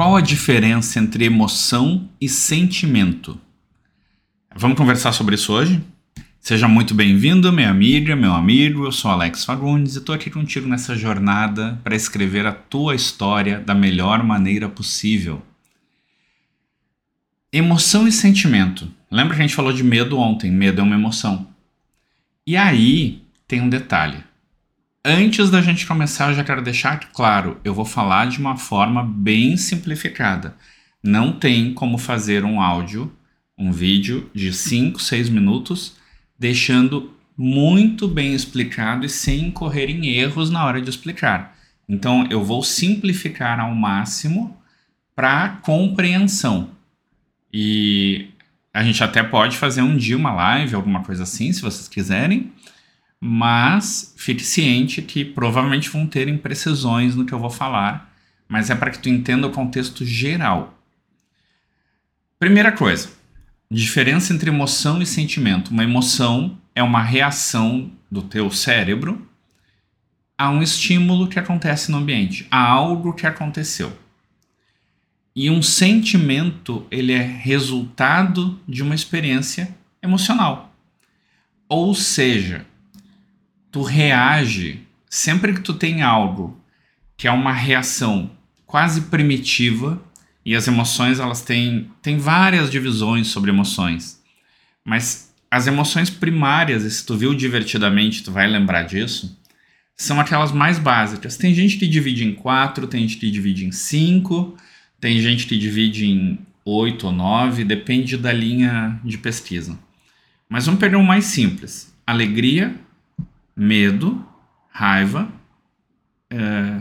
Qual a diferença entre emoção e sentimento? Vamos conversar sobre isso hoje? Seja muito bem-vindo, minha amiga, meu amigo. Eu sou Alex Fagundes e estou aqui contigo nessa jornada para escrever a tua história da melhor maneira possível. Emoção e sentimento. Lembra que a gente falou de medo ontem? Medo é uma emoção. E aí tem um detalhe. Antes da gente começar, eu já quero deixar claro, eu vou falar de uma forma bem simplificada. Não tem como fazer um áudio, um vídeo de 5, 6 minutos deixando muito bem explicado e sem incorrer em erros na hora de explicar. Então eu vou simplificar ao máximo para compreensão. E a gente até pode fazer um dia uma live, alguma coisa assim, se vocês quiserem, mas fique ciente que provavelmente vão ter imprecisões no que eu vou falar, mas é para que tu entenda o contexto geral. Primeira coisa, Diferença entre emoção e sentimento. Uma emoção é uma reação do teu cérebro a um estímulo que acontece no ambiente, a algo que aconteceu. E um sentimento, ele é resultado de uma experiência emocional. Ou seja, tu reage sempre que tu tem algo que é uma reação quase primitiva e as emoções, elas têm, têm várias divisões sobre emoções. Mas as emoções primárias, e se tu viu divertidamente, tu vai lembrar disso, são aquelas mais básicas. Tem gente que divide em quatro, tem gente que divide em cinco, tem gente que divide em oito ou nove, depende da linha de pesquisa. Mas vamos pegar o mais simples: alegria, medo, raiva, é,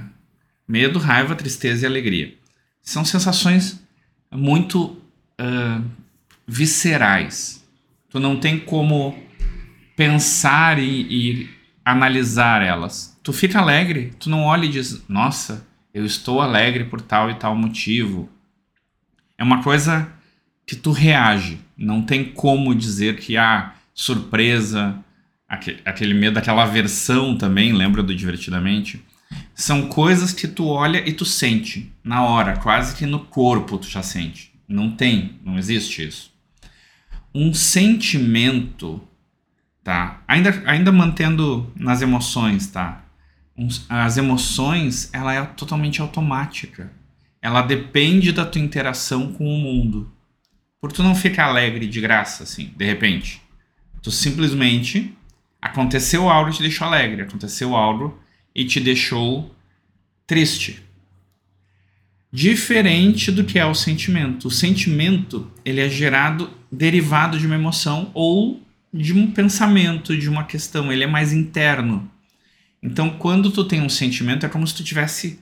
medo, raiva, tristeza e alegria são sensações muito uh, viscerais. Tu não tem como pensar e, e, analisar elas. Tu fica alegre, tu não olha e diz, nossa, eu estou alegre por tal e tal motivo. É uma coisa que tu reage. Não tem como dizer que há ah, surpresa, aquele, aquele medo, aquela aversão também, lembra do Divertidamente? São coisas que tu olha e tu sente na hora, quase que no corpo tu já sente. Não tem, não existe isso. Um sentimento, tá? Ainda, ainda mantendo nas emoções, tá? as emoções, ela é totalmente automática. Ela depende da tua interação com o mundo. Por tu não ficar alegre de graça, assim, de repente. Tu simplesmente aconteceu algo e te deixou alegre, aconteceu algo e te deixou triste. Diferente do que é o sentimento. O sentimento ele é gerado derivado de uma emoção ou de um pensamento, de uma questão. Ele é mais interno. Então, quando tu tem um sentimento, é como se tu tivesse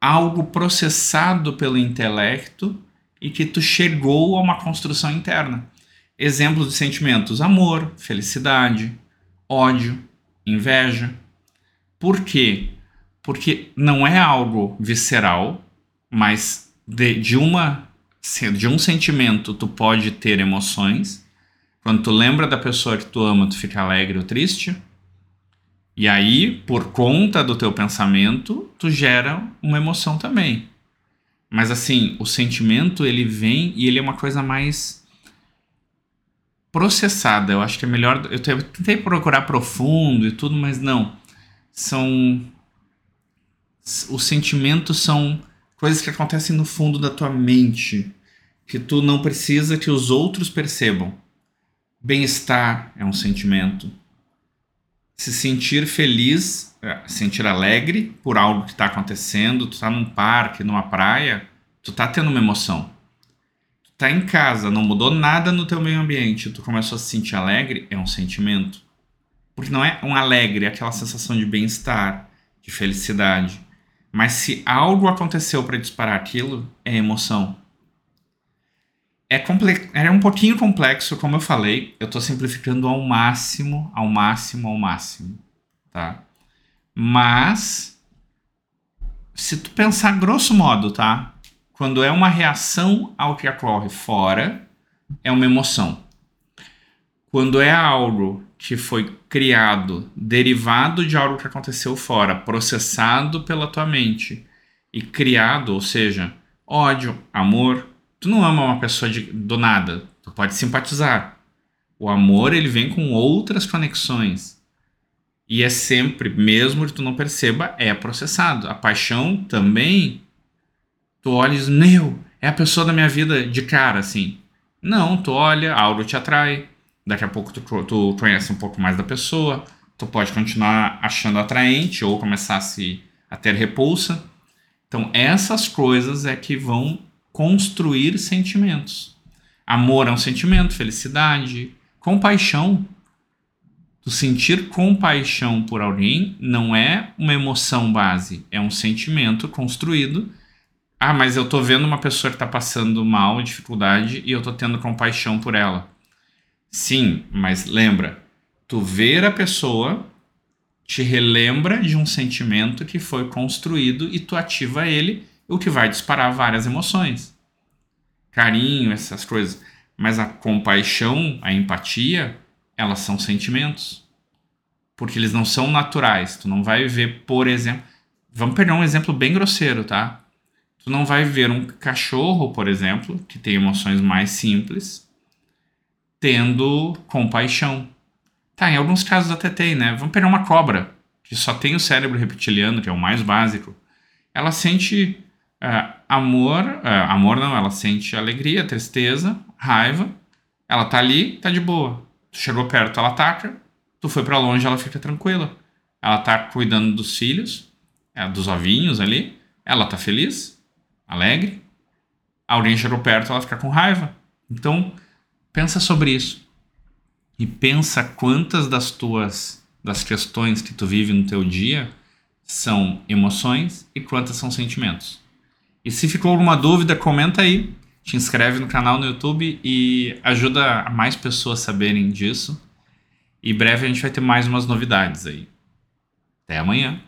algo processado pelo intelecto e que tu chegou a uma construção interna. Exemplos de sentimentos: amor, felicidade, ódio, inveja. Por quê? Porque não é algo visceral, mas de, de uma de um sentimento tu pode ter emoções. Quando tu lembra da pessoa que tu ama, tu fica alegre ou triste. E aí, por conta do teu pensamento, tu gera uma emoção também. Mas assim, o sentimento ele vem e ele é uma coisa mais processada. Eu acho que é melhor. Eu tentei procurar profundo e tudo, mas não são os sentimentos são coisas que acontecem no fundo da tua mente, que tu não precisa que os outros percebam. Bem-estar é um sentimento. Se sentir feliz, é, sentir alegre por algo que está acontecendo, tu está num parque, numa praia, tu está tendo uma emoção. Está em casa, não mudou nada no teu meio ambiente, tu começou a se sentir alegre, é um sentimento. Porque não é um alegre, é aquela sensação de bem-estar, de felicidade. Mas se algo aconteceu para disparar aquilo, é emoção. É, comple... é um pouquinho complexo, como eu falei. Eu estou simplificando ao máximo, ao máximo, ao máximo. Tá? Mas, se tu pensar grosso modo, tá? Quando é uma reação ao que ocorre fora, é uma emoção. Quando é algo que foi criado derivado de algo que aconteceu fora, processado pela tua mente e criado, ou seja, Ódio, amor. Tu não ama uma pessoa de, do nada. Tu pode simpatizar. O amor, ele vem com outras conexões. E é sempre, mesmo que tu não perceba, é processado. A paixão também, tu olhas, meu, é a pessoa da minha vida de cara, assim. Não, tu olha, algo te atrai. Daqui a pouco tu, tu conhece um pouco mais da pessoa. Tu pode continuar achando atraente ou começar a, se, a ter repulsa. Então, essas coisas é que vão construir sentimentos. Amor é um sentimento, felicidade, compaixão. Tu sentir compaixão por alguém não é uma emoção base, é um sentimento construído ah, mas eu tô vendo uma pessoa que tá passando mal, dificuldade, e eu tô tendo compaixão por ela. Sim, mas lembra, tu ver a pessoa te relembra de um sentimento que foi construído e tu ativa ele, o que vai disparar várias emoções. Carinho, essas coisas. Mas a compaixão, a empatia, elas são sentimentos. Porque eles não são naturais. Tu não vai ver, por exemplo. Vamos pegar um exemplo bem grosseiro, tá? Tu não vai ver um cachorro, por exemplo, que tem emoções mais simples, tendo compaixão. Tá, em alguns casos até tem, né? Vamos pegar uma cobra, que só tem o cérebro reptiliano, que é o mais básico. Ela sente uh, amor, uh, amor não, ela sente alegria, tristeza, raiva. Ela tá ali, tá de boa. Tu chegou perto, ela ataca. Tu foi para longe, ela fica tranquila. Ela tá cuidando dos filhos, é, dos ovinhos ali. Ela tá feliz alegre, alguém chegou perto, ela fica com raiva. Então, pensa sobre isso. E pensa quantas das tuas das questões que tu vive no teu dia são emoções e quantas são sentimentos. E se ficou alguma dúvida, comenta aí, te inscreve no canal no YouTube e ajuda mais pessoas a saberem disso. E breve a gente vai ter mais umas novidades aí. Até amanhã.